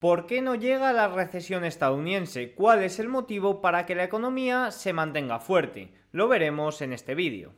¿Por qué no llega la recesión estadounidense? ¿Cuál es el motivo para que la economía se mantenga fuerte? Lo veremos en este vídeo.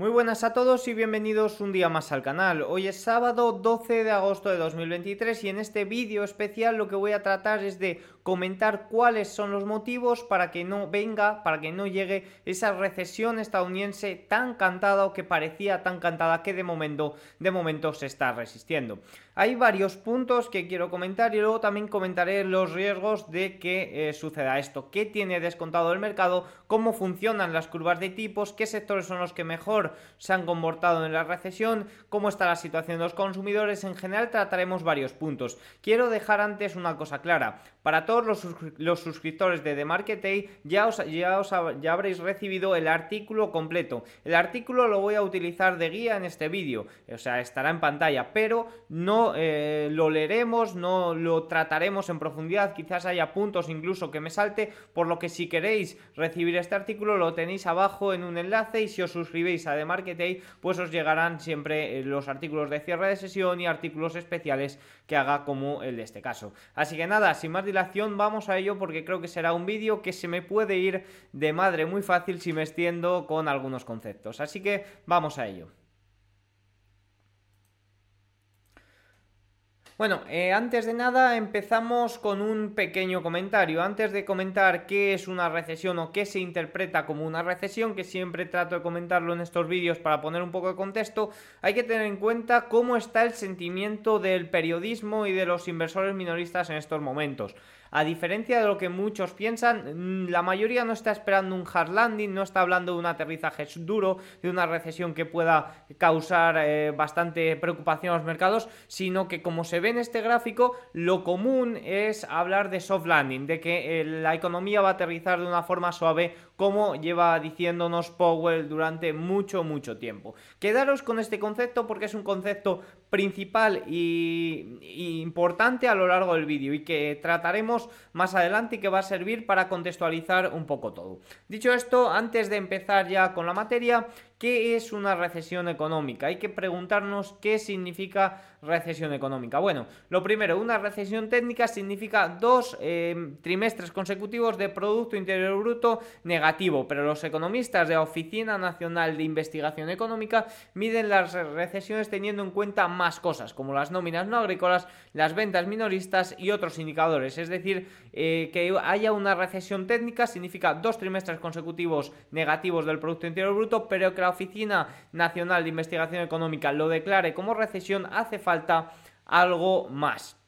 Muy buenas a todos y bienvenidos un día más al canal. Hoy es sábado 12 de agosto de 2023 y en este vídeo especial lo que voy a tratar es de comentar cuáles son los motivos para que no venga, para que no llegue esa recesión estadounidense tan cantada o que parecía tan cantada que de momento, de momento se está resistiendo. Hay varios puntos que quiero comentar y luego también comentaré los riesgos de que eh, suceda esto, qué tiene descontado el mercado, cómo funcionan las curvas de tipos, qué sectores son los que mejor se han comportado en la recesión, cómo está la situación de los consumidores, en general trataremos varios puntos. Quiero dejar antes una cosa clara, para todos los, suscriptores de The Market ya, os, ya, ya habréis recibido el artículo completo. El artículo lo voy a utilizar de guía en este vídeo, o sea, estará en pantalla, pero no eh, lo leeremos, no lo trataremos en profundidad, quizás haya puntos incluso que me salte, por lo que si queréis recibir este artículo lo tenéis abajo en un enlace y si os suscribéis a The Market pues os llegarán siempre eh, los artículos de cierre de sesión y artículos especiales que haga como el de este caso. Así que nada, sin más vamos a ello porque creo que será un vídeo que se me puede ir de madre muy fácil si me extiendo con algunos conceptos. Así que vamos a ello. Bueno, eh, antes de nada empezamos con un pequeño comentario. Antes de comentar qué es una recesión o qué se interpreta como una recesión, que siempre trato de comentarlo en estos vídeos para poner un poco de contexto, hay que tener en cuenta cómo está el sentimiento del periodismo y de los inversores minoristas en estos momentos. A diferencia de lo que muchos piensan, mm, la mayoría no está esperando un hard landing, no está hablando de un aterrizaje duro, de una recesión que pueda causar eh, bastante preocupación a los mercados, sino que como se ve en este gráfico, lo común es hablar de soft landing, de que eh, la economía va a aterrizar de una forma suave como lleva diciéndonos Powell durante mucho, mucho tiempo. Quedaros con este concepto porque es un concepto principal y, importante a lo largo del vídeo y que trataremos más adelante y que va a servir para contextualizar un poco todo. Dicho esto, antes de empezar ya con la materia, ¿qué es una recesión económica? Hay que preguntarnos qué significa recesión económica. Bueno, lo primero, una recesión técnica significa dos eh, trimestres consecutivos de Producto Interior Bruto negativo, pero los economistas de la Oficina Nacional de Investigación Económica miden las recesiones teniendo en cuenta más cosas, como las nóminas no agrícolas, las ventas minoristas y otros indicadores. Es decir, eh, que haya una recesión técnica significa dos trimestres consecutivos negativos del Producto Interior Bruto, pero que la Oficina Nacional de Investigación Económica lo declare como recesión hace falta algo más.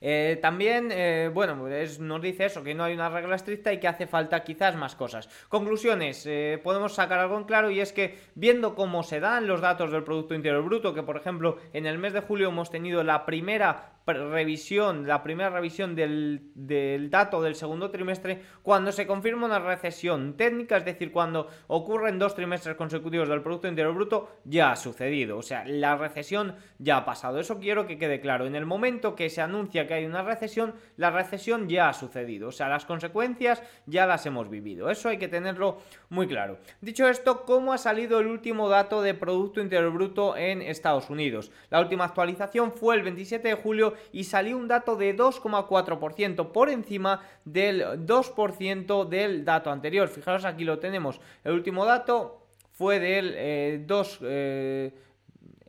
Eh, también, eh, bueno, nos dice eso, que no hay una regla estricta y que hace falta quizás más cosas. Conclusiones, eh, podemos sacar algo en claro y es que viendo cómo se dan los datos del Producto Interior Bruto, que por ejemplo en el mes de julio hemos tenido la primera revisión, la primera revisión del, del, dato del segundo trimestre, cuando se confirma una recesión técnica, es decir, cuando ocurren dos trimestres consecutivos del Producto Interior Bruto, ya ha sucedido. O sea, la recesión ya ha pasado. Eso quiero que quede claro. En el momento que se anuncia que hay una recesión, la recesión ya ha sucedido. O sea, las consecuencias ya las hemos vivido. Eso hay que tenerlo muy claro. Dicho esto, ¿cómo ha salido el último dato de Producto Interior Bruto en Estados Unidos? La última actualización fue el 27 de julio y salió un dato de 2,4% por encima del 2% del dato anterior. Fijaros, aquí lo tenemos. El último dato fue del 2... Eh,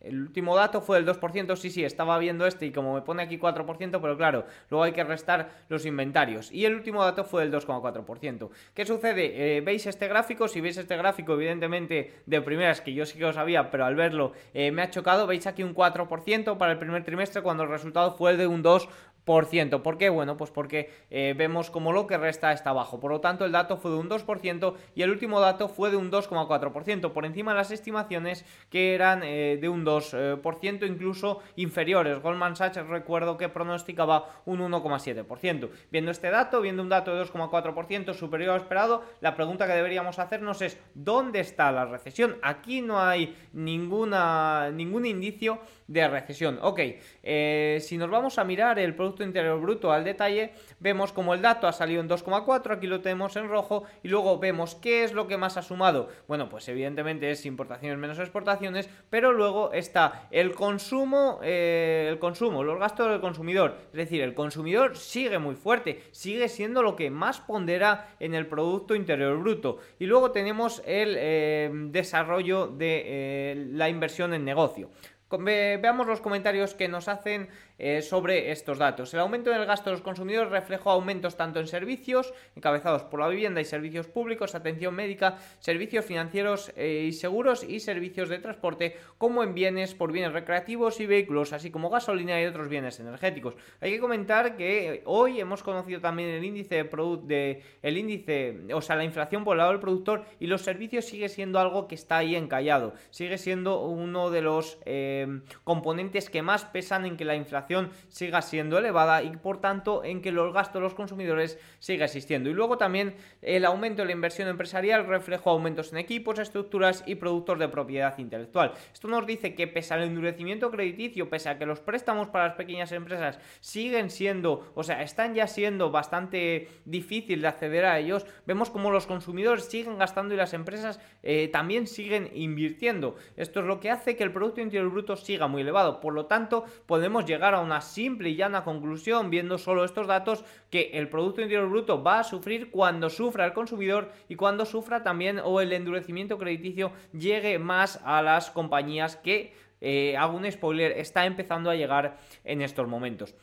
el último dato fue el 2%, sí, sí, estaba viendo este y como me pone aquí 4%, pero claro, luego hay que restar los inventarios. Y el último dato fue el 2,4%. ¿Qué sucede? Eh, ¿Veis este gráfico? Si veis este gráfico, evidentemente, de primeras, que yo sí que lo sabía, pero al verlo eh, me ha chocado, veis aquí un 4% para el primer trimestre cuando el resultado fue de un 2%. ¿Por qué? Bueno, pues porque eh, vemos como lo que resta está abajo. Por lo tanto, el dato fue de un 2% y el último dato fue de un 2,4%, por encima de las estimaciones que eran eh, de un 2%, incluso inferiores. Goldman Sachs recuerdo que pronosticaba un 1,7%. Viendo este dato, viendo un dato de 2,4% superior al esperado, la pregunta que deberíamos hacernos es ¿dónde está la recesión? Aquí no hay ninguna, ningún indicio de recesión. Ok, eh, si nos vamos a mirar el Producto Interior Bruto al detalle, vemos como el dato ha salido en 2,4, aquí lo tenemos en rojo, y luego vemos qué es lo que más ha sumado. Bueno, pues evidentemente es importaciones menos exportaciones, pero luego está el consumo, eh, el consumo, los gastos del consumidor. Es decir, el consumidor sigue muy fuerte, sigue siendo lo que más pondera en el Producto Interior Bruto. Y luego tenemos el eh, desarrollo de la inversión en negocio. Veamos los comentarios que nos hacen eh, sobre estos datos. El aumento del gasto de los consumidores reflejó aumentos tanto en servicios, encabezados por la vivienda y servicios públicos, atención médica, servicios financieros eh, y seguros y servicios de transporte, como en bienes por bienes recreativos y vehículos, así como gasolina y otros bienes energéticos. Hay que comentar que hoy hemos conocido también el índice de, de el índice, o sea, la inflación por el lado del productor y los servicios sigue siendo algo que está ahí encallado. Sigue siendo uno de los eh, componentes que más pesan en que la inflación siga siendo elevada y por tanto en que los gastos de los consumidores siga existiendo. Y luego también el aumento de la inversión empresarial reflejó aumentos en equipos, estructuras y productos de propiedad intelectual. Esto nos dice que pese al endurecimiento crediticio, pese a que los préstamos para las pequeñas empresas siguen siendo, o sea, están ya siendo bastante difícil de acceder a ellos, vemos como los consumidores siguen gastando y las empresas eh, también siguen invirtiendo. Esto es lo que hace que el Producto Interior Bruto siga muy elevado. Por lo tanto, podemos llegar a una simple y llana conclusión, viendo solo estos datos, que el Producto Interior Bruto va a sufrir cuando sufra el consumidor y cuando sufra también o el endurecimiento crediticio llegue más a las compañías que, eh, hago un spoiler, está empezando a llegar en estos momentos.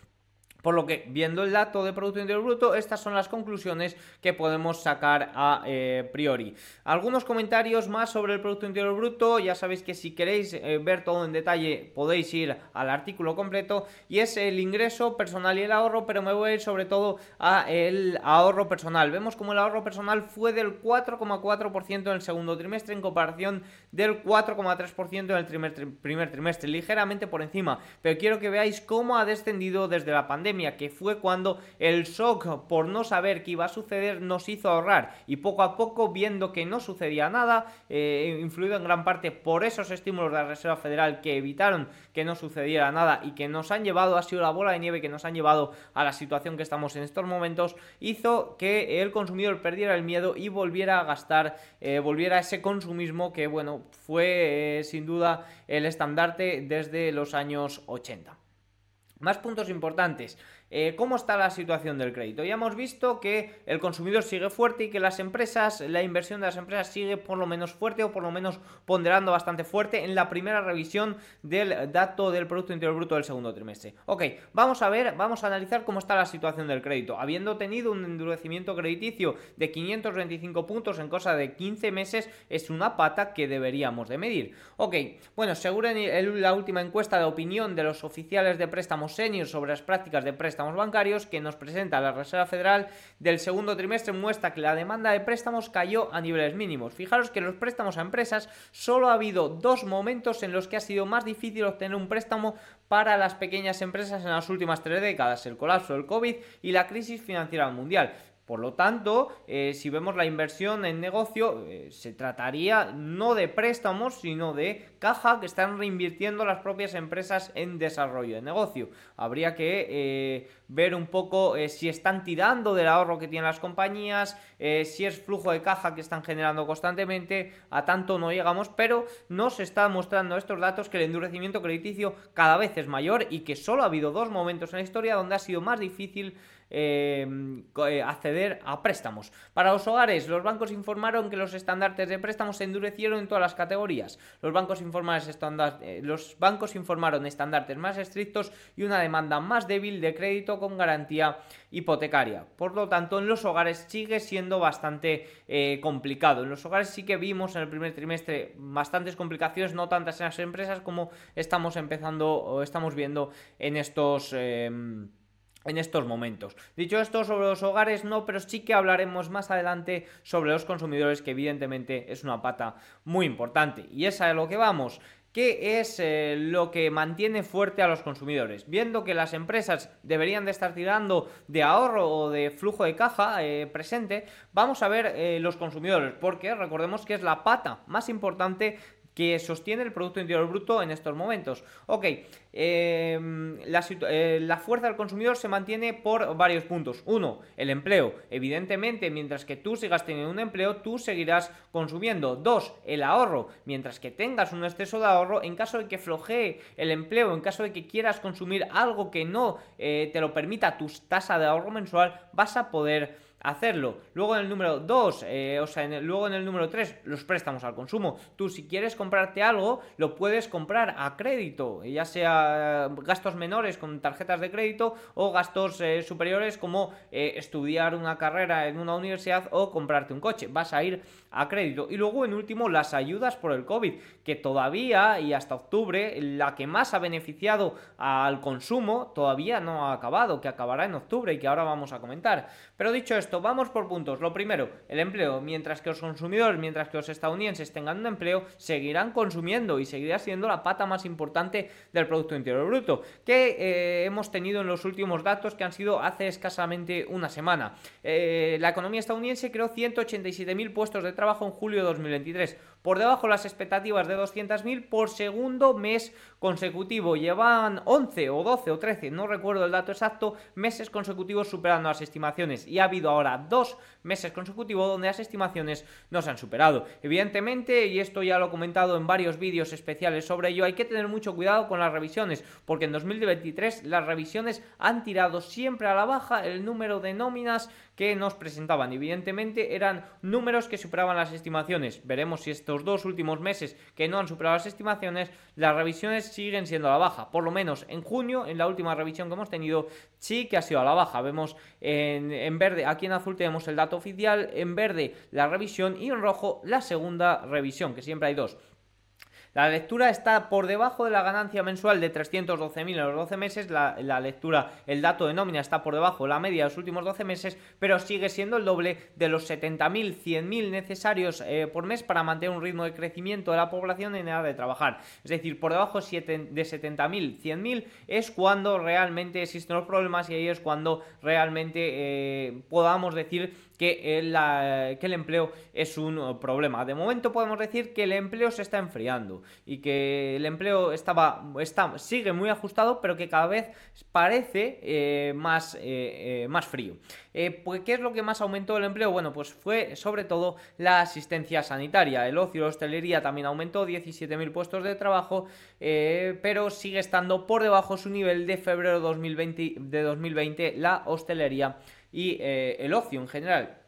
Por lo que, viendo el dato de Producto Interior Bruto, estas son las conclusiones que podemos sacar a eh, priori. Algunos comentarios más sobre el Producto Interior Bruto, ya sabéis que si queréis eh, ver todo en detalle podéis ir al artículo completo y es el ingreso personal y el ahorro, pero me voy a ir sobre todo a el ahorro personal. Vemos como el ahorro personal fue del 4,4% en el segundo trimestre en comparación del 4,3% en el primer trimestre, ligeramente por encima, pero quiero que veáis cómo ha descendido desde la pandemia que fue cuando el shock por no saber qué iba a suceder nos hizo ahorrar y poco a poco viendo que no sucedía nada, eh, influido en gran parte por esos estímulos de la Reserva Federal que evitaron que no sucediera nada y que nos han llevado, ha sido la bola de nieve que nos han llevado a la situación que estamos en estos momentos, hizo que el consumidor perdiera el miedo y volviera a gastar, eh, volviera a ese consumismo que, bueno, fue eh, sin duda el estandarte desde los años 80. Más puntos importantes. Eh, ¿Cómo está la situación del crédito? Ya hemos visto que el consumidor sigue fuerte y que las empresas, la inversión de las empresas sigue por lo menos fuerte o por lo menos ponderando bastante fuerte en la primera revisión del dato del Producto Interior Bruto del segundo trimestre. Ok, vamos a ver, vamos a analizar cómo está la situación del crédito. Habiendo tenido un endurecimiento crediticio de 525 puntos en cosa de 15 meses, es una pata que deberíamos de medir. Ok, bueno, según la última encuesta de opinión de los oficiales de préstamos senior sobre las prácticas de préstamos préstamos bancarios que nos presenta la Reserva Federal del segundo trimestre muestra que la demanda de préstamos cayó a niveles mínimos. Fijaros que los préstamos a empresas solo ha habido dos momentos en los que ha sido más difícil obtener un préstamo para las pequeñas empresas en las últimas tres décadas, el colapso del COVID y la crisis financiera mundial. Por lo tanto, eh, si vemos la inversión en negocio, eh, se trataría no de préstamos, sino de caja que están reinvirtiendo las propias empresas en desarrollo de negocio. Habría que eh, ver un poco si están tirando del ahorro que tienen las compañías, si es flujo de caja que están generando constantemente, a tanto no llegamos, pero nos está mostrando estos datos que el endurecimiento crediticio cada vez es mayor y que solo ha habido dos momentos en la historia donde ha sido más difícil eh, acceder a préstamos. Para los hogares, los bancos informaron que los estandartes de préstamos se endurecieron en todas las categorías. Los bancos, eh, los bancos informaron estandartes más estrictos y una demanda más débil de crédito con garantía hipotecaria. Por lo tanto, en los hogares sigue siendo bastante eh, complicado. En los hogares sí que vimos en el primer trimestre bastantes complicaciones, no tantas en las empresas como estamos empezando o estamos viendo en estos em, en estos momentos. Dicho esto sobre los hogares no, pero sí que hablaremos más adelante sobre los consumidores que evidentemente es una pata muy importante. Y es a lo que vamos. ¿Qué es eh, lo que mantiene fuerte a los consumidores? Viendo que las empresas deberían de estar tirando de ahorro o de flujo de caja eh, presente, vamos a ver eh, los consumidores, porque recordemos que es la pata más importante que sostiene el Producto Interior Bruto en estos momentos. Ok, em, la, eh, la fuerza del consumidor se mantiene por varios puntos. Uno, el empleo. Evidentemente, mientras que tú sigas teniendo un empleo, tú seguirás consumiendo. Dos, el ahorro. Mientras que tengas un exceso de ahorro, en caso de que flojee el empleo, en caso de que quieras consumir algo que no eh, te lo permita tu tasa de ahorro mensual, vas a poder hacerlo. Luego en el número 2, eh, o sea, luego en el número 3, los préstamos al consumo. Tú si quieres comprarte algo, lo puedes comprar a crédito, ya sea eh, gastos menores con tarjetas de crédito o gastos eh, superiores como estudiar una carrera en una universidad o comprarte un coche. Vas a ir a crédito. Y luego en último, las ayudas por el COVID, que todavía y hasta octubre, la que más ha beneficiado al consumo, todavía no ha acabado, que acabará en octubre y que ahora vamos a comentar. Pero dicho esto, vamos por puntos. Lo primero, el empleo. Mientras que los consumidores, mientras que los estadounidenses tengan un empleo, seguirán consumiendo y seguirá siendo la pata más importante del Producto Interior Bruto, que eh, hemos tenido en los últimos datos que han sido hace escasamente una semana. Eh, la economía estadounidense creó 187.000 puestos de trabajo en julio de 2023 por debajo las expectativas de 200.000 por segundo mes consecutivo. Llevan 11 o 12 o 13, no recuerdo el dato exacto, meses consecutivos superando las estimaciones. Y ha habido ahora dos meses consecutivos donde las estimaciones no se han superado. Evidentemente, y esto ya lo he comentado en varios vídeos especiales sobre ello, hay que tener mucho cuidado con las revisiones, porque en 2023 las revisiones han tirado siempre a la baja el número de nóminas que nos presentaban. Evidentemente eran números que superaban las estimaciones. Veremos si estos dos últimos meses que no han superado las estimaciones, las revisiones siguen siendo a la baja. Por lo menos en junio, en la última revisión que hemos tenido, sí que ha sido a la baja. Vemos en, en verde, aquí en azul tenemos el dato oficial, en verde la revisión y en rojo la segunda revisión, que siempre hay dos. La lectura está por debajo de la ganancia mensual de 312.000 en los 12 meses. La, lectura, el dato de nómina está por debajo de la media de los últimos 12 meses, pero sigue siendo el doble de los 70.000, 100.000 necesarios eh, por mes para mantener un ritmo de crecimiento de la población en edad de trabajar. Es decir, por debajo de 70.000, 100.000 es cuando realmente existen los problemas y ahí es cuando realmente eh, podamos decir que el, empleo es un problema. De momento podemos decir que el empleo se está enfriando y que el empleo estaba, sigue muy ajustado, pero que cada vez parece eh, más, eh, eh, más frío. pues, ¿Qué es lo que más aumentó el empleo? Bueno, pues fue sobre todo la asistencia sanitaria. El ocio, la hostelería también aumentó 17.000 puestos de trabajo, pero sigue estando por debajo su nivel de febrero 2020, de 2020 la hostelería y el ocio en general.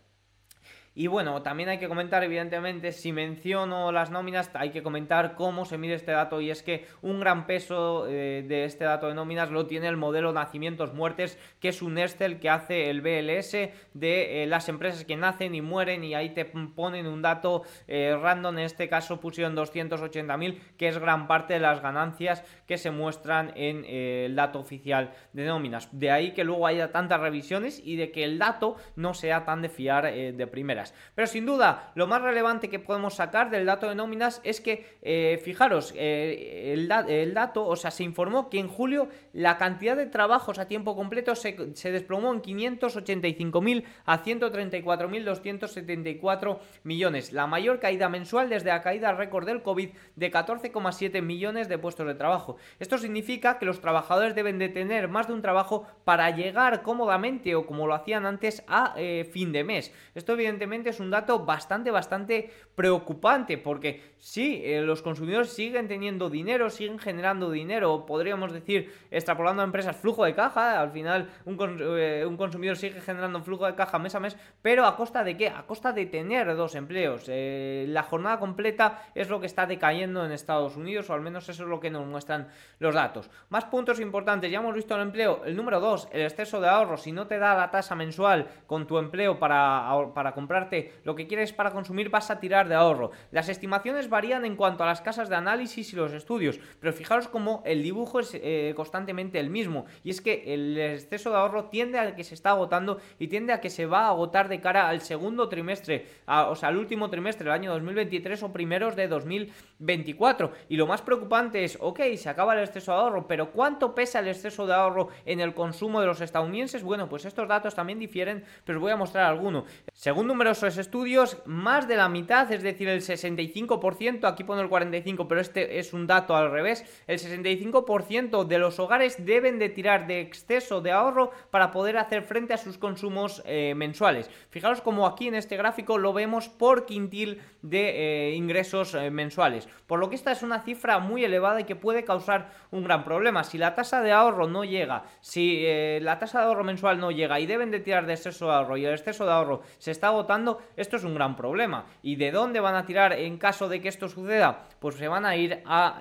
Y bueno, también hay que comentar, evidentemente, si menciono las nóminas, hay que comentar cómo se mide este dato y es que un gran peso eh, de este dato de nóminas lo tiene el modelo nacimientos-muertes, que es un Excel que hace el BLS de eh, las empresas que nacen y mueren y ahí te ponen un dato eh, random, en este caso pusieron 280.000, que es gran parte de las ganancias que se muestran en el dato oficial de nóminas. De ahí que luego haya tantas revisiones y de que el dato no sea tan de fiar de primeras. Pero sin duda, lo más relevante que podemos sacar del dato de nóminas es que, eh, fijaros, eh, el, dato, o sea, se informó que en julio la cantidad de trabajos a tiempo completo se, desplomó en 585.000 a 134.274 millones, la mayor caída mensual desde la caída récord del COVID de 14,7 millones de puestos de trabajo. Esto significa que los trabajadores deben de tener más de un trabajo para llegar cómodamente o como lo hacían antes a eh, fin de mes. Esto evidentemente es un dato bastante, bastante preocupante, porque sí, eh, los consumidores siguen teniendo dinero, siguen generando dinero, podríamos decir, extrapolando a empresas, flujo de caja, al final un, eh, un, consumidor sigue generando flujo de caja mes a mes, pero ¿a costa de qué? A costa de tener dos empleos. Eh, la jornada completa es lo que está decayendo en Estados Unidos, o al menos eso es lo que nos muestran los datos. Más puntos importantes, ya hemos visto el empleo, el número dos, el exceso de ahorro, si no te da la tasa mensual con tu empleo para, para comprar lo que quieres para consumir, vas a tirar de ahorro. Las estimaciones varían en cuanto a las casas de análisis y los estudios, pero fijaros cómo el dibujo es eh, constantemente el mismo, y es que el exceso de ahorro tiende a que se está agotando y tiende a que se va a agotar de cara al segundo trimestre, o sea, al último trimestre del año 2023 o primeros de 2024. Y lo más preocupante es, ok, se acaba el exceso de ahorro, pero ¿cuánto pesa el exceso de ahorro en el consumo de los estadounidenses? Bueno, pues estos datos también difieren, pero os voy a mostrar alguno. Según números estudios, más de la mitad, es decir, el 65% 65%, aquí pone el 45%, pero este es un dato al revés, el 65% de los hogares deben de tirar de exceso de ahorro para poder hacer frente a sus consumos eh, mensuales. Fijaros como aquí en este gráfico lo vemos por quintil de eh, ingresos eh, mensuales, por lo que esta es una cifra muy elevada y que puede causar un gran problema. Si la tasa de ahorro no llega, si la tasa de ahorro mensual no llega y deben de tirar de exceso de ahorro y el exceso de ahorro se está agotando, esto es un gran problema. ¿Y de dónde van a tirar en caso de que esto suceda? Pues se van a ir a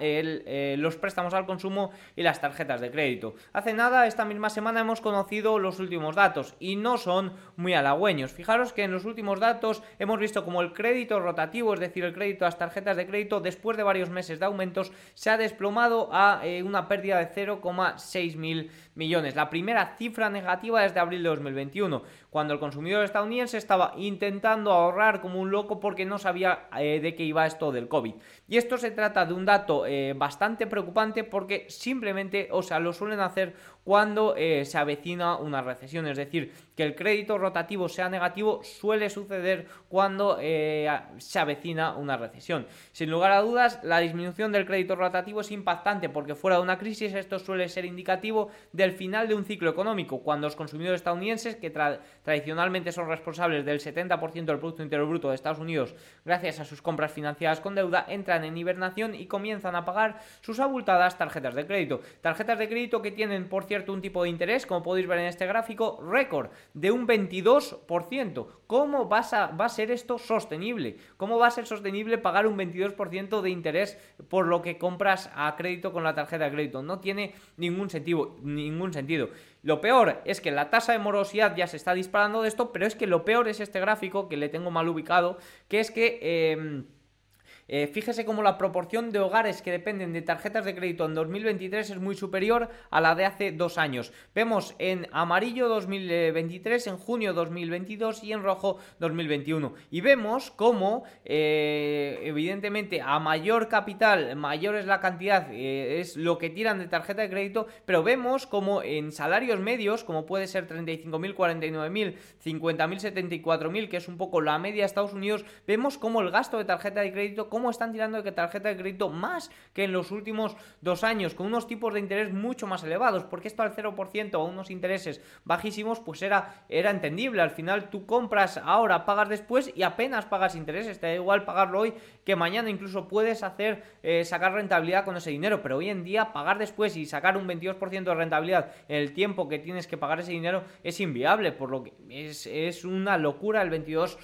los préstamos al consumo y las tarjetas de crédito. Hace nada, esta misma semana, hemos conocido los últimos datos y no son muy halagüeños. Fijaros que en los últimos datos hemos visto como el crédito rotativo, es decir, el crédito a las tarjetas de crédito, después de varios meses de aumentos, se ha desplomado a eh, una pérdida de 0,6 mil millones. La primera cifra negativa desde abril de 2021, cuando el consumidor estadounidense estaba intentando ahorrar como un loco porque no sabía eh, de qué iba esto del COVID. Y esto se trata de un dato eh, bastante preocupante porque simplemente, o sea, lo suelen hacer cuando eh, se avecina una recesión. Es decir, que el crédito rotativo sea negativo suele suceder cuando eh, se avecina una recesión. Sin lugar a dudas, la disminución del crédito rotativo es impactante porque fuera de una crisis esto suele ser indicativo del final de un ciclo económico, cuando los consumidores estadounidenses, que tradicionalmente son responsables del 70% del Producto Interior Bruto de Estados Unidos gracias a sus compras financiadas con deuda, entran en hibernación y comienzan a pagar sus abultadas tarjetas de crédito. Tarjetas de crédito que tienen, por cierto, un tipo de interés, como podéis ver en este gráfico, récord de un 22%. ¿Cómo va a, va a ser esto sostenible? ¿Cómo va a ser sostenible pagar un 22% de interés por lo que compras a crédito con la tarjeta de crédito? No tiene ningún sentido, ningún sentido. Lo peor es que la tasa de morosidad ya se está disparando de esto, pero es que lo peor es este gráfico que le tengo mal ubicado, que es que... Em, eh, fíjese cómo la proporción de hogares que dependen de tarjetas de crédito en 2023 es muy superior a la de hace dos años. Vemos en amarillo 2023, en junio 2022 y en rojo 2021. Y vemos cómo, eh, evidentemente, a mayor capital, mayor es la cantidad, eh, es lo que tiran de tarjeta de crédito, pero vemos como en salarios medios, como puede ser 35.000, 49.000, 50.000, 74.000, que es un poco la media de Estados Unidos, vemos cómo el gasto de tarjeta de crédito cómo están tirando de tarjeta de crédito más que en los últimos dos años, con unos tipos de interés mucho más elevados, porque esto al 0% o unos intereses bajísimos, pues era, era entendible. Al final tú compras ahora, pagas después y apenas pagas intereses. Te da igual pagarlo hoy que mañana incluso puedes hacer eh, sacar rentabilidad con ese dinero, pero hoy en día pagar después y sacar un 22% de rentabilidad en el tiempo que tienes que pagar ese dinero es inviable, por lo que es, es una locura el 22%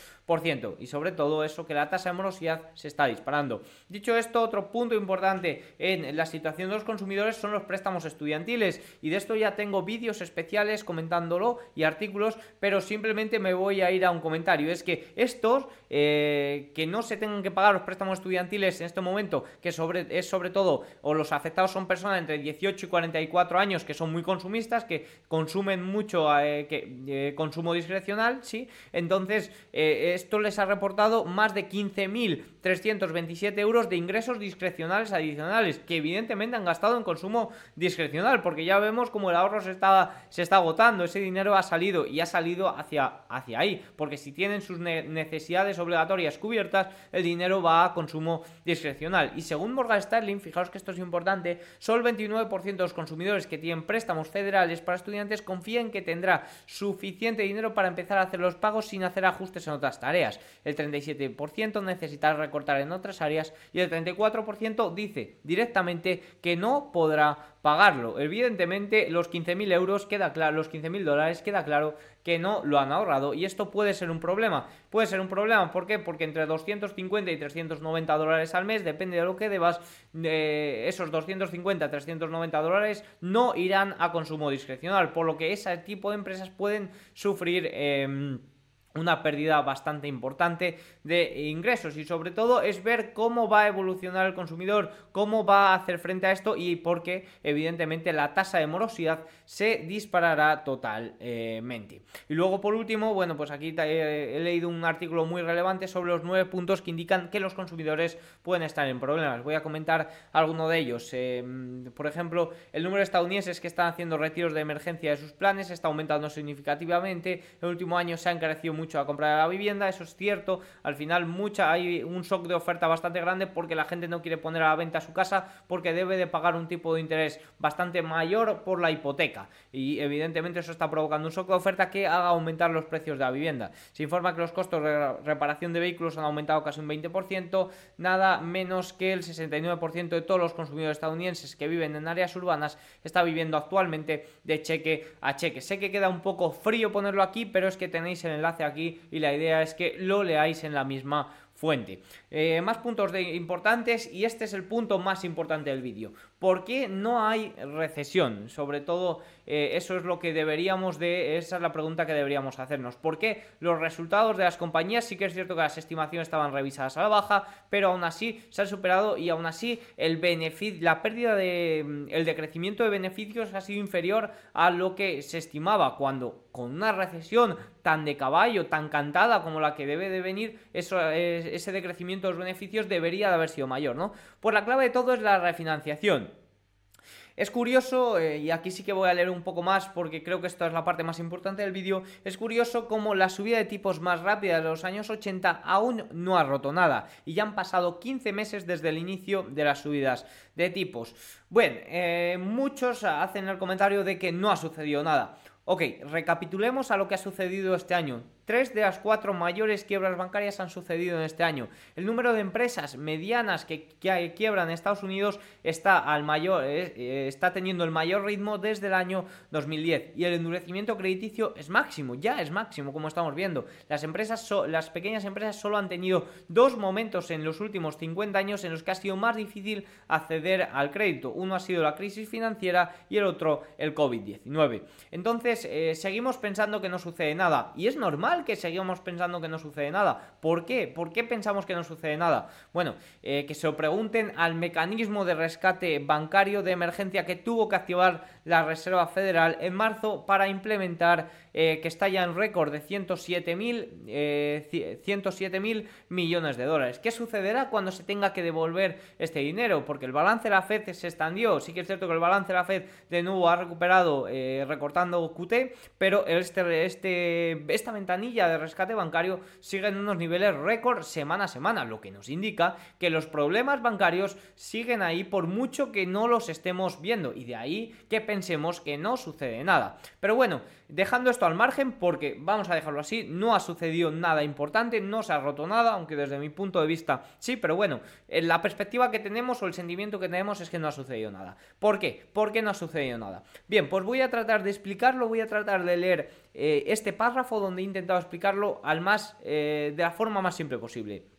y sobre todo eso que la tasa de morosidad se está disparando. Dicho esto, otro punto importante en la situación de los consumidores son los préstamos estudiantiles y de esto ya tengo vídeos especiales comentándolo y artículos, pero simplemente me voy a ir a un comentario. Es que estos eh, que no se tengan que pagar los préstamos estudiantiles en este momento, que sobre, es sobre todo, o los afectados son personas entre 18 y 44 años que son muy consumistas, que consumen mucho eh, eh, consumo discrecional, ¿sí? Entonces, esto les ha reportado más de 15.327 euros de ingresos discrecionales adicionales, que evidentemente han gastado en consumo discrecional, porque ya vemos como el ahorro se está, se está agotando, ese dinero ha salido y ha salido hacia, hacia ahí, porque si tienen sus necesidades obligatorias cubiertas, el dinero va a consumo discrecional. Y según Morgan Sterling, fijaos que esto es importante, solo el 29% de los consumidores que tienen préstamos federales para estudiantes confían que tendrá suficiente dinero para empezar a hacer los pagos sin hacer ajustes en otras tareas. El 37% necesita recortar en otras áreas y el 34% dice directamente que no podrá pagarlo. Evidentemente, los 15.000 euros queda claro, los 15.000 dólares queda claro que no lo han ahorrado y esto puede ser un problema. Puede ser un problema, ¿por qué? Porque entre 250 y 390 dólares al mes, depende de lo que debas, de esos 250, 390 dólares no irán a consumo discrecional, por lo que ese tipo de empresas pueden sufrir... Em, una pérdida bastante importante de ingresos y sobre todo es ver cómo va a evolucionar el consumidor, cómo va a hacer frente a esto y porque evidentemente la tasa de morosidad se disparará totalmente. Y luego por último, bueno, pues aquí he leído un artículo muy relevante sobre los nueve puntos que indican que los consumidores pueden estar en problemas. Voy a comentar alguno de ellos. Em, por ejemplo, el número de estadounidenses que están haciendo retiros de emergencia de sus planes está aumentando significativamente. El último año se ha encarecido mucho la compra de la vivienda, eso es cierto, al final mucha, hay un shock de oferta bastante grande porque la gente no quiere poner a la venta su casa porque debe de pagar un tipo de interés bastante mayor por la hipoteca y evidentemente eso está provocando un shock de oferta que haga aumentar los precios de la vivienda. Se informa que los costos de reparación de vehículos han aumentado casi un 20%, nada menos que el 69% de todos los consumidores estadounidenses que viven en áreas urbanas está viviendo actualmente de cheque a cheque. Sé que queda un poco frío ponerlo aquí, pero es que tenéis el enlace aquí y la idea es que lo leáis en la misma fuente. Eh, más puntos importantes y este es el punto más importante del vídeo. ¿Por qué no hay recesión? Sobre todo eh, eso es lo que deberíamos de, esa es la pregunta que deberíamos hacernos. ¿Por qué los resultados de las compañías, sí que es cierto que las estimaciones estaban revisadas a la baja, pero aún así se han superado y aún así el beneficio, la pérdida de, mm, el decrecimiento de beneficios ha sido inferior a lo que se estimaba cuando con una recesión tan de caballo, tan cantada como la que debe de venir, eso, ese decrecimiento los beneficios debería de haber sido mayor, ¿no? Pues la clave de todo es la refinanciación. Es curioso, eh, y aquí sí que voy a leer un poco más porque creo que esta es la parte más importante del vídeo, es curioso cómo la subida de tipos más rápida de los años 80 aún no ha roto nada y ya han pasado 15 meses desde el inicio de las subidas de tipos. Bueno, eh, muchos hacen el comentario de que no ha sucedido nada. Ok, recapitulemos a lo que ha sucedido este año. Tres de las cuatro mayores quiebras bancarias han sucedido en este año. El número de empresas medianas que, quiebran en Estados Unidos está, al mayor, eh, eh, está teniendo el mayor ritmo desde el año 2010 y el endurecimiento crediticio es máximo, ya es máximo como estamos viendo. Las, empresas las pequeñas empresas solo han tenido dos momentos en los últimos 50 años en los que ha sido más difícil acceder al crédito. Uno ha sido la crisis financiera y el otro el COVID-19. Entonces, eh, seguimos pensando que no sucede nada y es normal que seguimos pensando que no sucede nada. ¿Por qué? ¿Por qué pensamos que no sucede nada? Bueno, eh, que se lo pregunten al mecanismo de rescate bancario de emergencia que tuvo que activar la Reserva Federal en marzo para implementar eh, que está ya en récord de 107 mil eh, millones de dólares. ¿Qué sucederá cuando se tenga que devolver este dinero? Porque el balance de la Fed se extendió. Sí que es cierto que el balance de la Fed de nuevo ha recuperado eh, recortando QT, pero este, este, esta ventanilla de rescate bancario sigue en unos niveles récord semana a semana, lo que nos indica que los problemas bancarios siguen ahí por mucho que no los estemos viendo y de ahí que pensemos que no sucede nada. Pero bueno, dejando esto al margen, porque vamos a dejarlo así, no ha sucedido nada importante, no se ha roto nada, aunque desde mi punto de vista sí, pero bueno, en la perspectiva que tenemos o el sentimiento que tenemos es que no ha sucedido nada. ¿Por qué? ¿Por qué no ha sucedido nada? Bien, pues voy a tratar de explicarlo, voy a tratar de leer eh, este párrafo donde he intentado explicarlo al más, eh, de la forma más simple posible.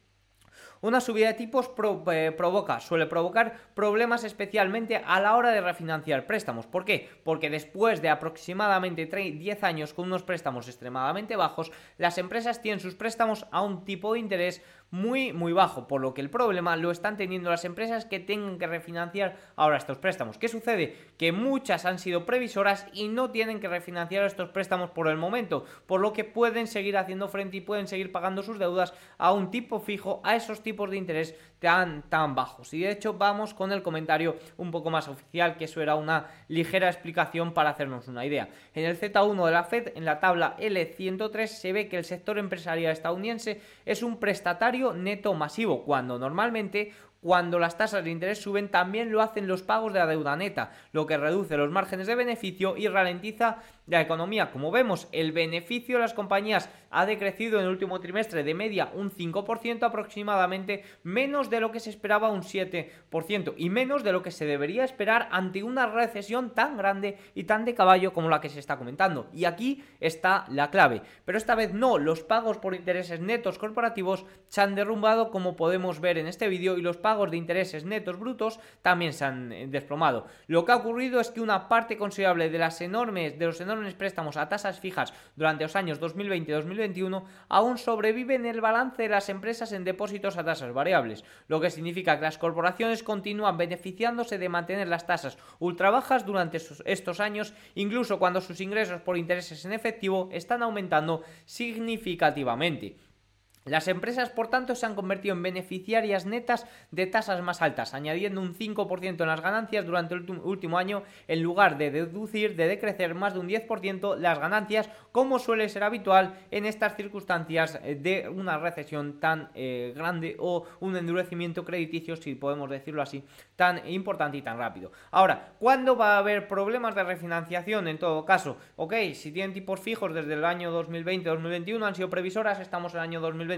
Una subida de tipos eh, provoca, suele provocar problemas especialmente a la hora de refinanciar préstamos. ¿Por qué? Porque después de aproximadamente 10 años con unos préstamos extremadamente bajos, las empresas tienen sus préstamos a un tipo de interés muy muy bajo, por lo que el problema lo están teniendo las empresas que tengan que refinanciar ahora estos préstamos. ¿Qué sucede? Que muchas han sido previsoras y no tienen que refinanciar estos préstamos por el momento, por lo que pueden seguir haciendo frente y pueden seguir pagando sus deudas a un tipo fijo, a esos tipos de interés tan, tan bajos. Y de hecho vamos con el comentario un poco más oficial, que eso era una ligera explicación para hacernos una idea. En el Z1 de la Fed, en la tabla L103, se ve que el sector empresarial estadounidense es un prestatario neto masivo, cuando normalmente cuando las tasas de interés suben, también lo hacen los pagos de la deuda neta, lo que reduce los márgenes de beneficio y ralentiza la economía. Como vemos, el beneficio de las compañías ha decrecido en el último trimestre de media un 5% aproximadamente, menos de lo que se esperaba un 7% y menos de lo que se debería esperar ante una recesión tan grande y tan de caballo como la que se está comentando. Y aquí está la clave. Pero esta vez no, los pagos por intereses netos corporativos se han derrumbado como podemos ver en este vídeo y los pagos de intereses netos brutos también se han eh, desplomado. Lo que ha ocurrido es que una parte considerable de, las enormes, de los enormes préstamos a tasas fijas durante los años 2020 y 2021 aún sobreviven en el balance de las empresas en depósitos a tasas variables, lo que significa que las corporaciones continúan beneficiándose de mantener las tasas ultra bajas durante estos años, incluso cuando sus ingresos por intereses en efectivo están aumentando significativamente. Las empresas, por tanto, se han convertido en beneficiarias netas de tasas más altas, añadiendo un 5% en las ganancias durante el último año, en lugar de deducir, de decrecer más de un 10% las ganancias, como suele ser habitual en estas circunstancias eh, de una recesión tan eh, grande o un endurecimiento crediticio, si podemos decirlo así, tan importante y tan rápido. Ahora, ¿cuándo va a haber problemas de refinanciación? En todo caso, ok, si tienen tipos fijos desde el año 2020-2021, han sido previsoras, estamos en el año 2020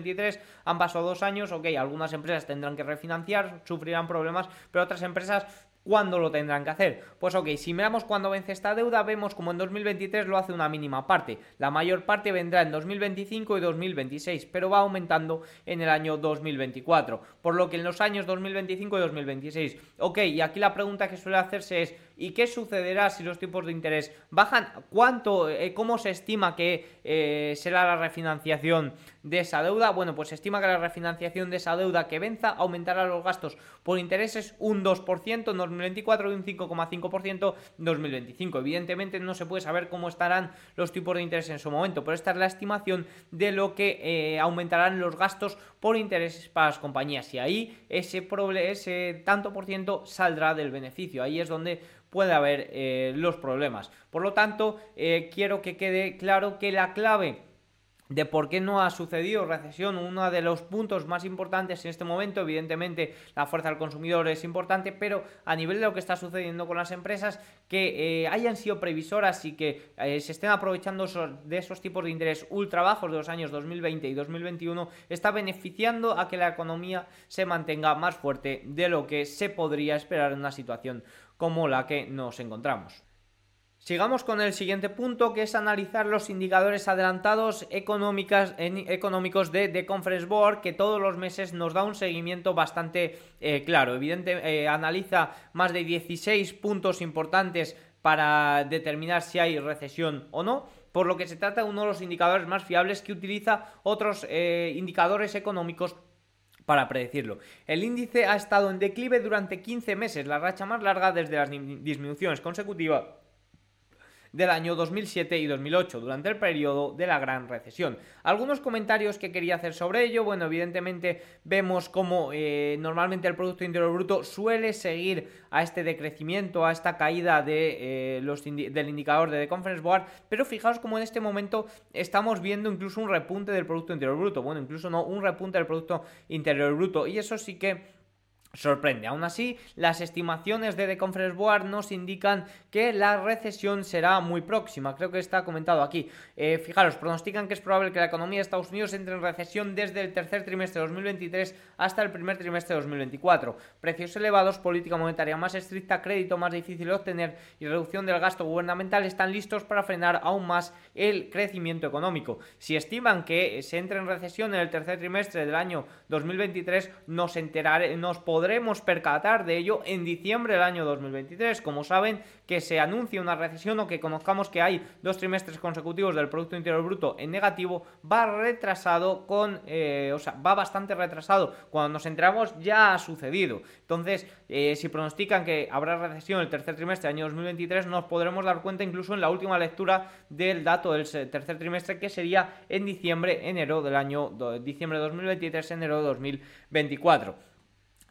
han pasado dos años, ok, algunas empresas tendrán que refinanciar, sufrirán problemas, pero otras empresas ¿Cuándo lo tendrán que hacer? Pues ok, si miramos cuándo vence esta deuda, vemos como en 2023 lo hace una mínima parte. La mayor parte vendrá en 2025 y 2026, pero va aumentando en el año 2024. Por lo que en los años 2025 y 2026. Ok, y aquí la pregunta que suele hacerse es, ¿y qué sucederá si los tipos de interés bajan? ¿Cuánto, eh, cómo se estima que eh, será la refinanciación de esa deuda? Bueno, pues se estima que la refinanciación de esa deuda que venza aumentará los gastos por intereses un 2%, 2024 y un 5,5% en 2025. Evidentemente no se puede saber cómo estarán los tipos de interés en su momento, pero esta es la estimación de lo que eh, aumentarán los gastos por intereses para las compañías y ahí ese tanto por ciento saldrá del beneficio. Ahí es donde puede haber eh, los problemas. Por lo tanto, eh, quiero que quede claro que la clave de por qué no ha sucedido recesión, uno de los puntos más importantes en este momento, evidentemente la fuerza del consumidor es importante, pero a nivel de lo que está sucediendo con las empresas, que eh, hayan sido previsoras y que se estén aprovechando de esos tipos de interés ultra bajos de los años 2020 y 2021, está beneficiando a que la economía se mantenga más fuerte de lo que se podría esperar en una situación como la que nos encontramos. Sigamos con el siguiente punto, que es analizar los indicadores adelantados económicos de The Conference Board, que todos los meses nos da un seguimiento bastante eh, claro. Evidentemente, eh, analiza más de 16 puntos importantes para determinar si hay recesión o no, por lo que se trata de uno de los indicadores más fiables que utiliza otros eh, indicadores económicos para predecirlo. El índice ha estado en declive durante 15 meses, la racha más larga desde las disminuciones consecutivas del año 2007 y 2008, durante el periodo de la gran recesión. Algunos comentarios que quería hacer sobre ello, bueno, evidentemente vemos cómo eh, normalmente el Producto Interior Bruto suele seguir a este decrecimiento, a esta caída de, eh, los del indicador de The Conference Board, pero fijaos cómo en este momento estamos viendo incluso un repunte del Producto Interior Bruto, bueno, incluso no, un repunte del Producto Interior Bruto, y eso sí que sorprende. Aún así, las estimaciones de The Conference Board nos indican que la recesión será muy próxima. Creo que está comentado aquí. Eh, fijaros, pronostican que es probable que la economía de Estados Unidos entre en recesión desde el tercer trimestre de 2023 hasta el primer trimestre de 2024. Precios elevados, política monetaria más estricta, crédito más difícil de obtener y reducción del gasto gubernamental están listos para frenar aún más el crecimiento económico. Si estiman que se entre en recesión en el tercer trimestre del año 2023, nos enteraremos, nos podremos podremos percatar de ello en diciembre del año 2023. Como saben, que se anuncie una recesión o que conozcamos que hay dos trimestres consecutivos del Producto Interior Bruto en negativo, va retrasado con, eh, o sea, va bastante retrasado. Cuando nos enteramos ya ha sucedido. Entonces, eh, si pronostican que habrá recesión el tercer trimestre del año 2023, nos podremos dar cuenta incluso en la última lectura del dato del tercer trimestre, que sería en diciembre, enero del año, diciembre de 2023, enero de 2024.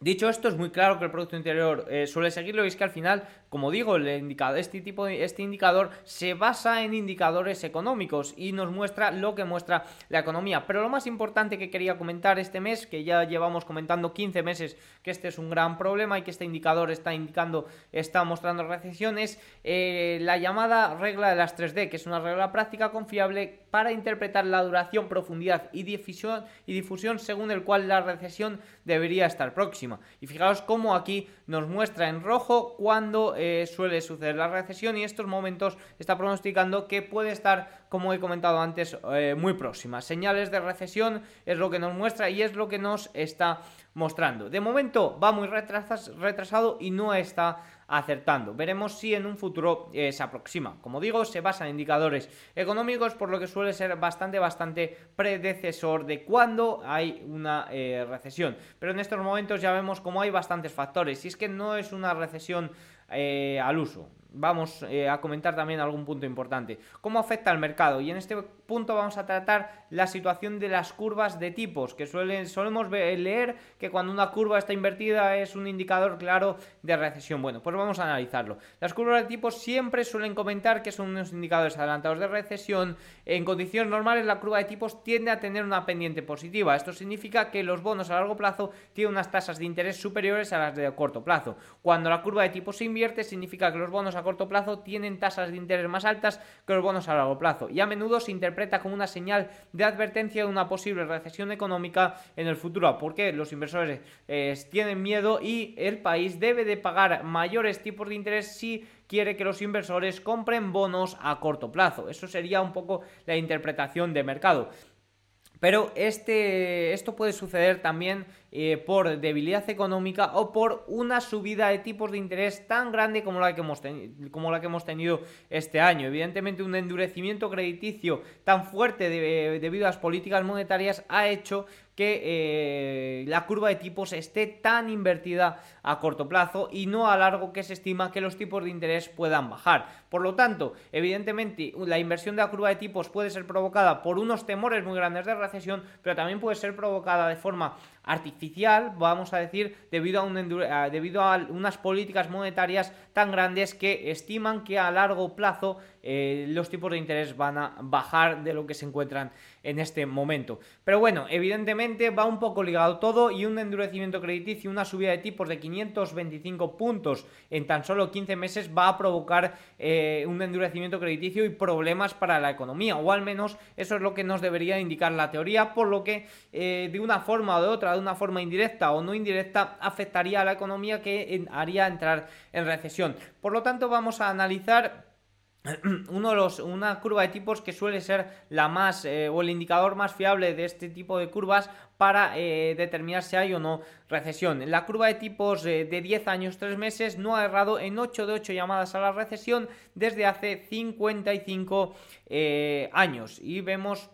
Dicho esto, es muy claro que el Producto Interior eh, suele seguirlo y es que al final, como digo, este, tipo este indicador se basa en indicadores económicos y nos muestra lo que muestra la economía. Pero lo más importante que quería comentar este mes, que ya llevamos comentando 15 meses que este es un gran problema y que este indicador está indicando, está mostrando recesión, es eh, la llamada regla de las 3D, que es una regla práctica confiable para interpretar la duración, profundidad y difusión, y difusión según el cual la recesión debería estar próxima. Y fijaos cómo aquí nos muestra en rojo cuando eh, suele suceder la recesión y estos momentos está pronosticando que puede estar, como he comentado antes, eh, muy próxima. Señales de recesión es lo que nos muestra y es lo que nos está mostrando. De momento va muy retrasado y no está acertando. Veremos si en un futuro eh, se aproxima. Como digo, se basa en indicadores económicos, por lo que suele ser bastante, bastante predecesor de cuando hay una eh, recesión. Pero en estos momentos ya vemos como hay bastantes factores. Y es que no es una recesión al uso vamos eh, a comentar también algún punto importante. ¿Cómo afecta al mercado? Y en este punto vamos a tratar la situación de las curvas de tipos, que suelen, solemos leer que cuando una curva está invertida es un indicador claro de recesión. Bueno, pues vamos a analizarlo. Las curvas de tipos siempre suelen comentar que son unos indicadores adelantados de recesión. En condiciones normales la curva de tipos tiende a tener una pendiente positiva. Esto significa que los bonos a largo plazo tienen unas tasas de interés superiores a las de corto plazo. Cuando la curva de tipos se invierte significa que los bonos a corto plazo tienen tasas de interés más altas que los bonos a largo plazo y a menudo se interpreta como una señal de advertencia de una posible recesión económica en el futuro, porque los inversores eh, tienen miedo y el país debe de pagar mayores tipos de interés si quiere que los inversores compren bonos a corto plazo. Eso sería un poco la interpretación de mercado. Pero este, esto puede suceder también eh, por debilidad económica o por una subida de tipos de interés tan grande como la, que hemos como la que hemos tenido este año. Evidentemente un endurecimiento crediticio tan fuerte debido a las políticas monetarias ha hecho que eh, la curva de tipos esté tan invertida a corto plazo y no a largo que se estima que los tipos de interés puedan bajar. Por lo tanto, evidentemente la inversión de la curva de tipos puede ser provocada por unos temores muy grandes de recesión, pero también puede ser provocada de forma artificial, vamos a decir, debido a, un debido a unas políticas monetarias tan grandes que estiman que a largo plazo eh, los tipos de interés van a bajar de lo que se encuentran en este momento. Pero bueno, evidentemente va un poco ligado todo y un endurecimiento crediticio, una subida de tipos de 525 puntos en tan solo 15 meses va a provocar eh, un endurecimiento crediticio y problemas para la economía, o al menos eso es lo que nos debería indicar la teoría, por lo que eh, de una forma o de otra, de una forma indirecta o no indirecta, afectaría a la economía que haría entrar en recesión. Por lo tanto, vamos a analizar uno de los, una curva de tipos que suele ser la más eh, o el indicador más fiable de este tipo de curvas para eh, determinar si hay o no recesión. La curva de tipos eh, de 10 años 3 meses no ha errado en 8 de 8 llamadas a la recesión desde hace 55 años y vemos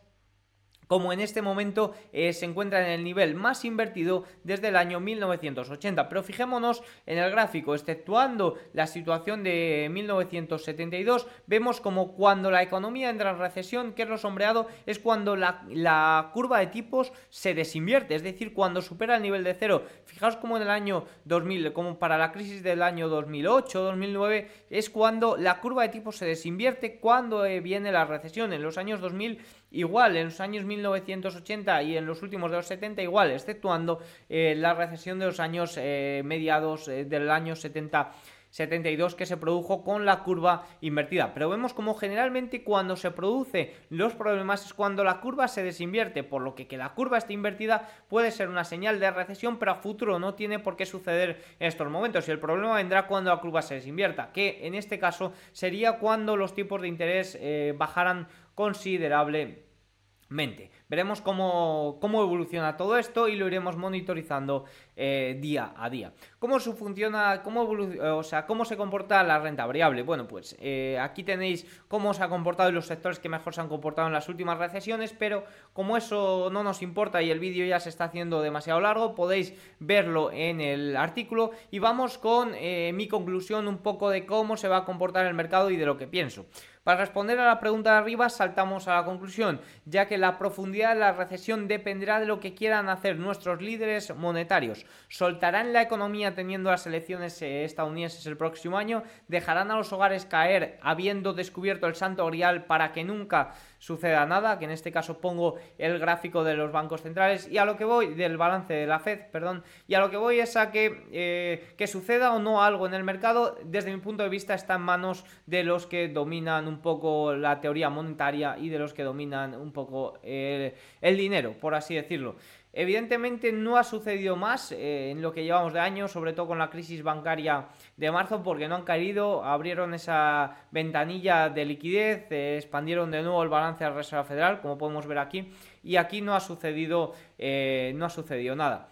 como en este momento eh, se encuentra en el nivel más invertido desde el año 1980. Pero fijémonos en el gráfico, exceptuando la situación de 1972, vemos como cuando la economía entra en recesión, que es lo sombreado, es cuando la, curva de tipos se desinvierte, es decir, cuando supera el nivel de cero. Fijaos como en el año 2000, como para la crisis del año 2008-2009, es cuando la curva de tipos se desinvierte, cuando eh, viene la recesión. En los años 2000 igual, en los años 1980 y en los últimos de los 70 igual, exceptuando eh, la recesión de los años eh, mediados eh, del año 70. 72 que se produjo con la curva invertida. Pero vemos como generalmente cuando se produce los problemas es cuando la curva se desinvierte, por lo que que la curva esté invertida puede ser una señal de recesión, pero a futuro no tiene por qué suceder en estos momentos. Y el problema vendrá cuando la curva se desinvierta, que en este caso sería cuando los tipos de interés bajaran considerablemente. Veremos cómo, evoluciona todo esto y lo iremos monitorizando eh, día a día. ¿Cómo se funciona, cómo, o sea, cómo se comporta la renta variable? Bueno, pues eh, aquí tenéis cómo se ha comportado los sectores que mejor se han comportado en las últimas recesiones, pero como eso no nos importa y el vídeo ya se está haciendo demasiado largo, podéis verlo en el artículo y vamos con eh, mi conclusión un poco de cómo se va a comportar el mercado y de lo que pienso. Para responder a la pregunta de arriba saltamos a la conclusión, ya que la profundidad la recesión dependerá de lo que quieran hacer nuestros líderes monetarios. ¿Soltarán la economía teniendo las elecciones estadounidenses el próximo año? ¿Dejarán a los hogares caer habiendo descubierto el santo grial para que nunca suceda nada, que en este caso pongo el gráfico de los bancos centrales y a lo que voy, del balance de la Fed, perdón, y a lo que voy es a que, eh, que suceda o no algo en el mercado, desde mi punto de vista está en manos de los que dominan un poco la teoría monetaria y de los que dominan un poco el, el dinero, por así decirlo. Evidentemente no ha sucedido más eh, en lo que llevamos de año, sobre todo con la crisis bancaria de marzo, porque no han caído, abrieron esa ventanilla de liquidez, eh, expandieron de nuevo el balance de la Reserva Federal, como podemos ver aquí, y aquí no ha sucedido, eh, no ha sucedido nada.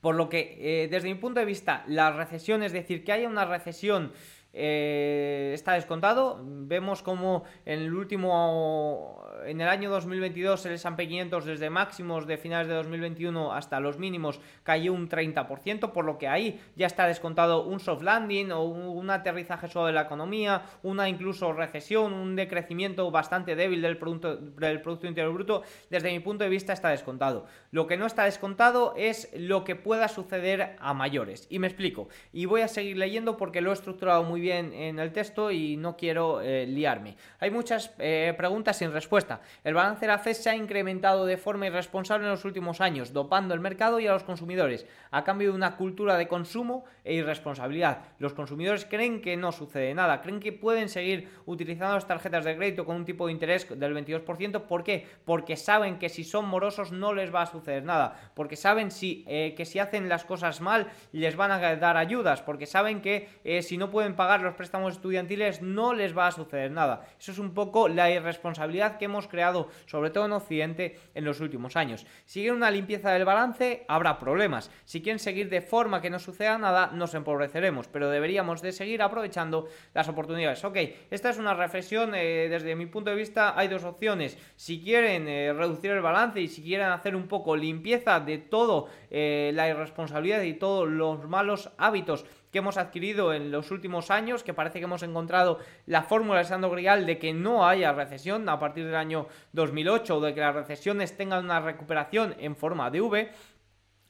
Por lo que, desde mi punto de vista, la recesión, es decir, que haya una recesión eh, está descontado. Vemos como en el último, en el año 2022 el S&P 500 desde máximos de finales de 2021 hasta los mínimos cayó un 30%, por lo que ahí ya está descontado un soft landing o un aterrizaje suave de la economía, una incluso recesión, un decrecimiento bastante débil del producto, del producto interior bruto. Desde mi punto de vista está descontado. Lo que no está descontado es lo que pueda suceder a mayores. Y me explico. Y voy a seguir leyendo porque lo he estructurado muy bien en el texto y no quiero eh, liarme. Hay muchas eh, preguntas sin respuesta. El balance de la FED se ha incrementado de forma irresponsable en los últimos años, dopando el mercado y a los consumidores, a cambio de una cultura de consumo e irresponsabilidad. Los consumidores creen que no sucede nada, creen que pueden seguir utilizando las tarjetas de crédito con un tipo de interés del 22%. ¿Por qué? Porque saben que si son morosos no les va a suceder nada, porque saben si, eh, que si hacen las cosas mal les van a dar ayudas, porque saben que si no pueden pagar los préstamos estudiantiles no les va a suceder nada. Eso es un poco la irresponsabilidad que hemos creado, sobre todo en Occidente, en los últimos años. Si quieren una limpieza del balance, habrá problemas. Si quieren seguir de forma que no suceda nada, nos empobreceremos, pero deberíamos de seguir aprovechando las oportunidades. Ok, esta es una reflexión, eh, desde mi punto de vista hay dos opciones. Si quieren eh, reducir el balance y si quieren hacer un poco limpieza de todo eh, la irresponsabilidad y todos los malos hábitos que hemos adquirido en los últimos años, que parece que hemos encontrado la fórmula de Sando Grial de que no haya recesión a partir del año 2008 o de que las recesiones tengan una recuperación en forma de V.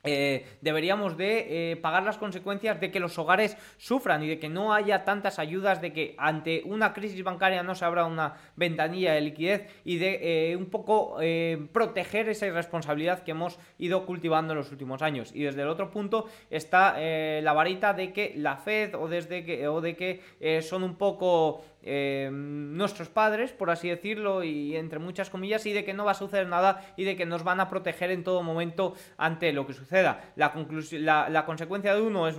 Eh, deberíamos de eh, pagar las consecuencias de que los hogares sufran y de que no haya tantas ayudas, de que ante una crisis bancaria no se abra una ventanilla de liquidez y de eh, un poco proteger esa irresponsabilidad que hemos ido cultivando en los últimos años. Y desde el otro punto está la varita de que la Fed o, desde que, o de que son un poco nuestros padres, por así decirlo, y entre muchas comillas, y de que no va a suceder nada y de que nos van a proteger en todo momento ante lo que sucede la, la, consecuencia de uno es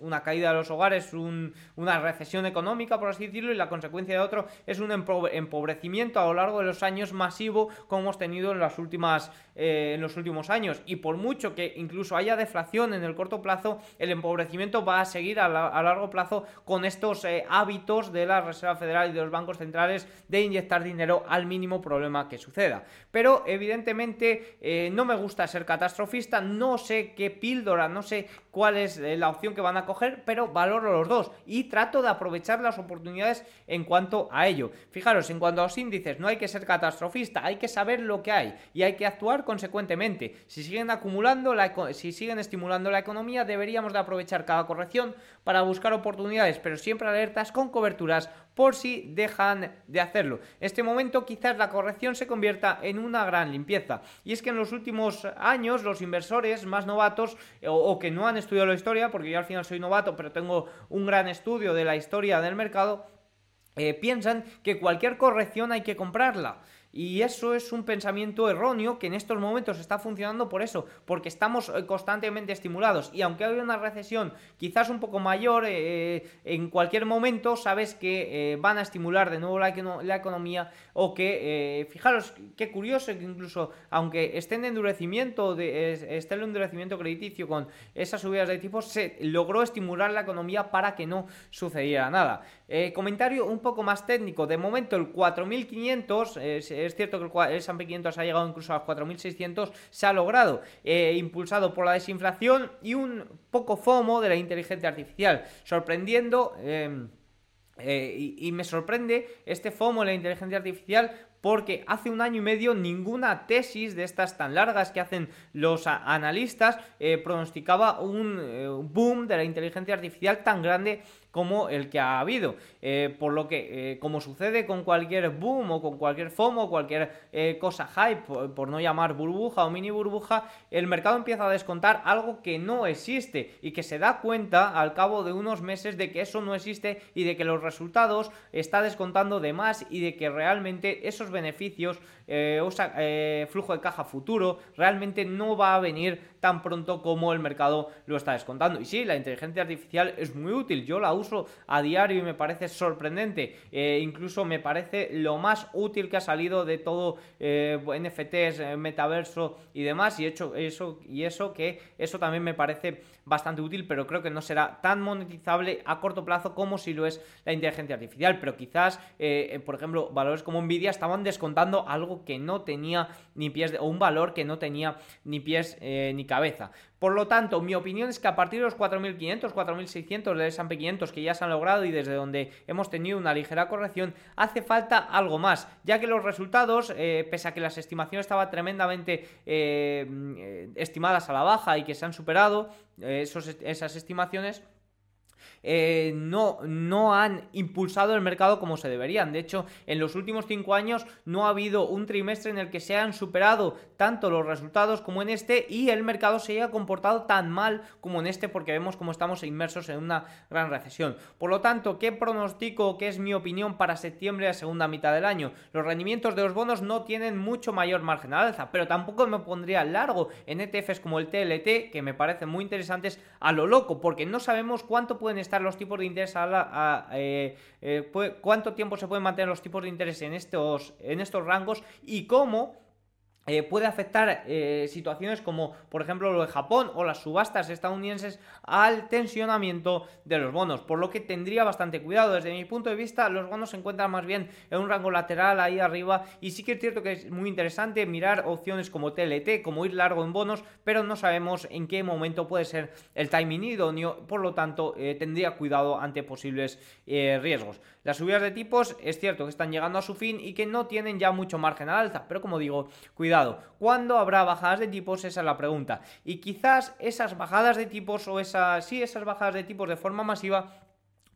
una, caída de los hogares, una recesión económica, por así decirlo, y la consecuencia de otro es un empobrecimiento a lo largo de los años masivo como hemos tenido en, las últimas, eh, en los últimos años. Y por mucho que incluso haya deflación en el corto plazo, el empobrecimiento va a seguir a, largo plazo con estos eh, hábitos de la Reserva Federal y de los bancos centrales de inyectar dinero al mínimo problema que suceda. Pero evidentemente eh, no me gusta ser catastrofista, no sé qué píldora, no sé cuál es eh, la opción que van a coger, pero valoro los dos y trato de aprovechar las oportunidades en cuanto a ello. Fijaros, en cuanto a los índices, no hay que ser catastrofista, hay que saber lo que hay y hay que actuar consecuentemente. Si siguen acumulando, la, si siguen estimulando la economía, deberíamos de aprovechar cada corrección para buscar oportunidades, pero siempre alertas con coberturas por si dejan de hacerlo. En este momento quizás la corrección se convierta en una gran limpieza. Y es que en los últimos años los inversores más novatos o que no han estudiado la historia, porque yo al final soy novato, pero tengo un gran estudio de la historia del mercado, eh, piensan que cualquier corrección hay que comprarla. Y eso es un pensamiento erróneo que en estos momentos está funcionando por eso, porque estamos eh, constantemente estimulados. Y aunque haya una recesión quizás un poco mayor, eh, en cualquier momento sabes que van a estimular de nuevo la, economía o que, fijaros, qué curioso que incluso aunque esté en endurecimiento, de, esté en endurecimiento crediticio con esas subidas de tipos, se logró estimular la economía para que no sucediera nada. Comentario un poco más técnico. De momento el 4500, es cierto que el, S&P 500 ha llegado incluso a los 4600, se ha logrado, eh, impulsado por la desinflación y un poco FOMO de la inteligencia artificial, sorprendiendo... Em, eh, y, me sorprende este FOMO de la inteligencia artificial porque hace un año y medio ninguna tesis de estas tan largas que hacen los analistas eh, pronosticaba un boom de la inteligencia artificial tan grande como el que ha habido. Eh, por lo que, eh, como sucede con cualquier boom o con cualquier FOMO, cualquier eh, cosa hype, por, no llamar burbuja o mini burbuja, el mercado empieza a descontar algo que no existe y que se da cuenta al cabo de unos meses de que eso no existe y de que los resultados está descontando de más y de que realmente esos beneficios o flujo de caja futuro realmente no va a venir tan pronto como el mercado lo está descontando. Y sí, la inteligencia artificial es muy útil, yo la uso a diario y me parece sorprendente. Eh, incluso me parece lo más útil que ha salido de todo eh, NFTs, eh, metaverso y demás. Y hecho eso y eso que eso también me parece bastante útil, pero creo que no será tan monetizable a corto plazo como si lo es la inteligencia artificial. Pero quizás, eh, por ejemplo, valores como Nvidia estaban descontando algo que no tenía ni pies, o un valor que no tenía ni pies eh, ni cabeza. Por lo tanto, mi opinión es que a partir de los 4.500, 4.600 del S&P 500 que ya se han logrado y desde donde hemos tenido una ligera corrección, hace falta algo más, ya que los resultados, eh, pese a que las estimaciones estaban tremendamente eh, estimadas a la baja y que se han superado esas estimaciones, eh, no, no han impulsado el mercado como se deberían. De hecho, en los últimos cinco años no ha habido un trimestre en el que se han superado tanto los resultados como en este y el mercado se haya comportado tan mal como en este porque vemos como estamos inmersos en una gran recesión. Por lo tanto, ¿qué pronostico, qué es mi opinión para septiembre a segunda mitad del año? Los rendimientos de los bonos no tienen mucho mayor margen al alza, pero tampoco me pondría largo en ETFs como el TLT, que me parecen muy interesantes a lo loco, porque no sabemos cuánto pueden estar los tipos de interés a, eh, eh, cuánto tiempo se pueden mantener los tipos de interés en estos, en estos rangos y cómo eh, puede afectar eh, situaciones como por ejemplo lo de Japón o las subastas estadounidenses al tensionamiento de los bonos, por lo que tendría bastante cuidado. Desde mi punto de vista, los bonos se encuentran más bien en un rango lateral ahí arriba y sí que es cierto que es muy interesante mirar opciones como TLT, como ir largo en bonos, pero no sabemos en qué momento puede ser el timing idóneo, por lo tanto eh, tendría cuidado ante posibles riesgos. Las subidas de tipos es cierto que están llegando a su fin y que no tienen ya mucho margen al alza, pero como digo, cuidado ¿Cuándo habrá bajadas de tipos? Esa es la pregunta. Y quizás esas bajadas de tipos o esas, sí, esas bajadas de tipos de forma masiva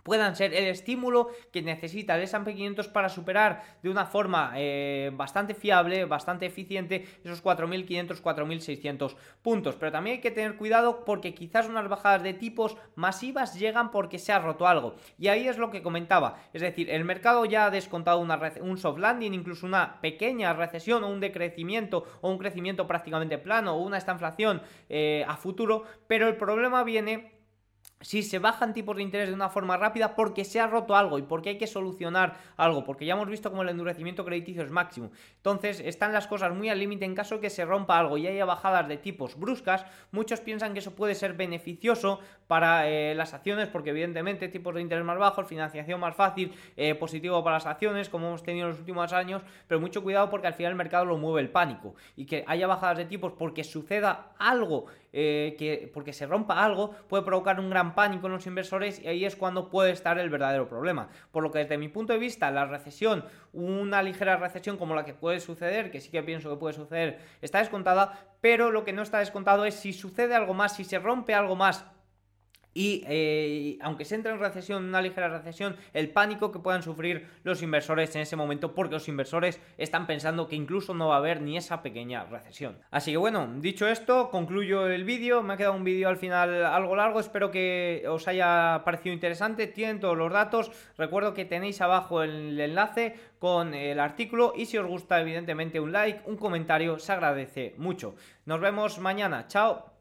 puedan ser el estímulo que necesita el S&P 500 para superar de una forma eh, bastante fiable, bastante eficiente esos 4.500, 4.600 puntos. Pero también hay que tener cuidado porque quizás unas bajadas de tipos masivas llegan porque se ha roto algo. Y ahí es lo que comentaba. Es decir, el mercado ya ha descontado una un soft landing, incluso una pequeña recesión o un decrecimiento o un crecimiento prácticamente plano o una estanflación eh, a futuro, pero el problema viene si se bajan tipos de interés de una forma rápida porque se ha roto algo y porque hay que solucionar algo, porque ya hemos visto como el endurecimiento crediticio es máximo. Entonces están las cosas muy al límite en caso que se rompa algo y haya bajadas de tipos bruscas, muchos piensan que eso puede ser beneficioso para eh, las acciones porque evidentemente tipos de interés más bajos, financiación más fácil, eh, positivo para las acciones como hemos tenido en los últimos años, pero mucho cuidado porque al final el mercado lo mueve el pánico y que haya bajadas de tipos porque suceda algo eh, que porque se rompa algo puede provocar un gran pánico en los inversores y ahí es cuando puede estar el verdadero problema. Por lo que desde mi punto de vista, la recesión, una ligera recesión como la que puede suceder, que sí que pienso que puede suceder, está descontada, pero lo que no está descontado es si sucede algo más, si se rompe algo más y eh, aunque se entre en recesión, una ligera recesión, el pánico que puedan sufrir los inversores en ese momento, porque los inversores están pensando que incluso no va a haber ni esa pequeña recesión. Así que bueno, dicho esto, concluyo el vídeo. Me ha quedado un vídeo al final algo largo, espero que os haya parecido interesante. Tienen todos los datos. Recuerdo que tenéis abajo el enlace con el artículo y si os gusta, evidentemente, un like, un comentario, se agradece mucho. Nos vemos mañana. Chao.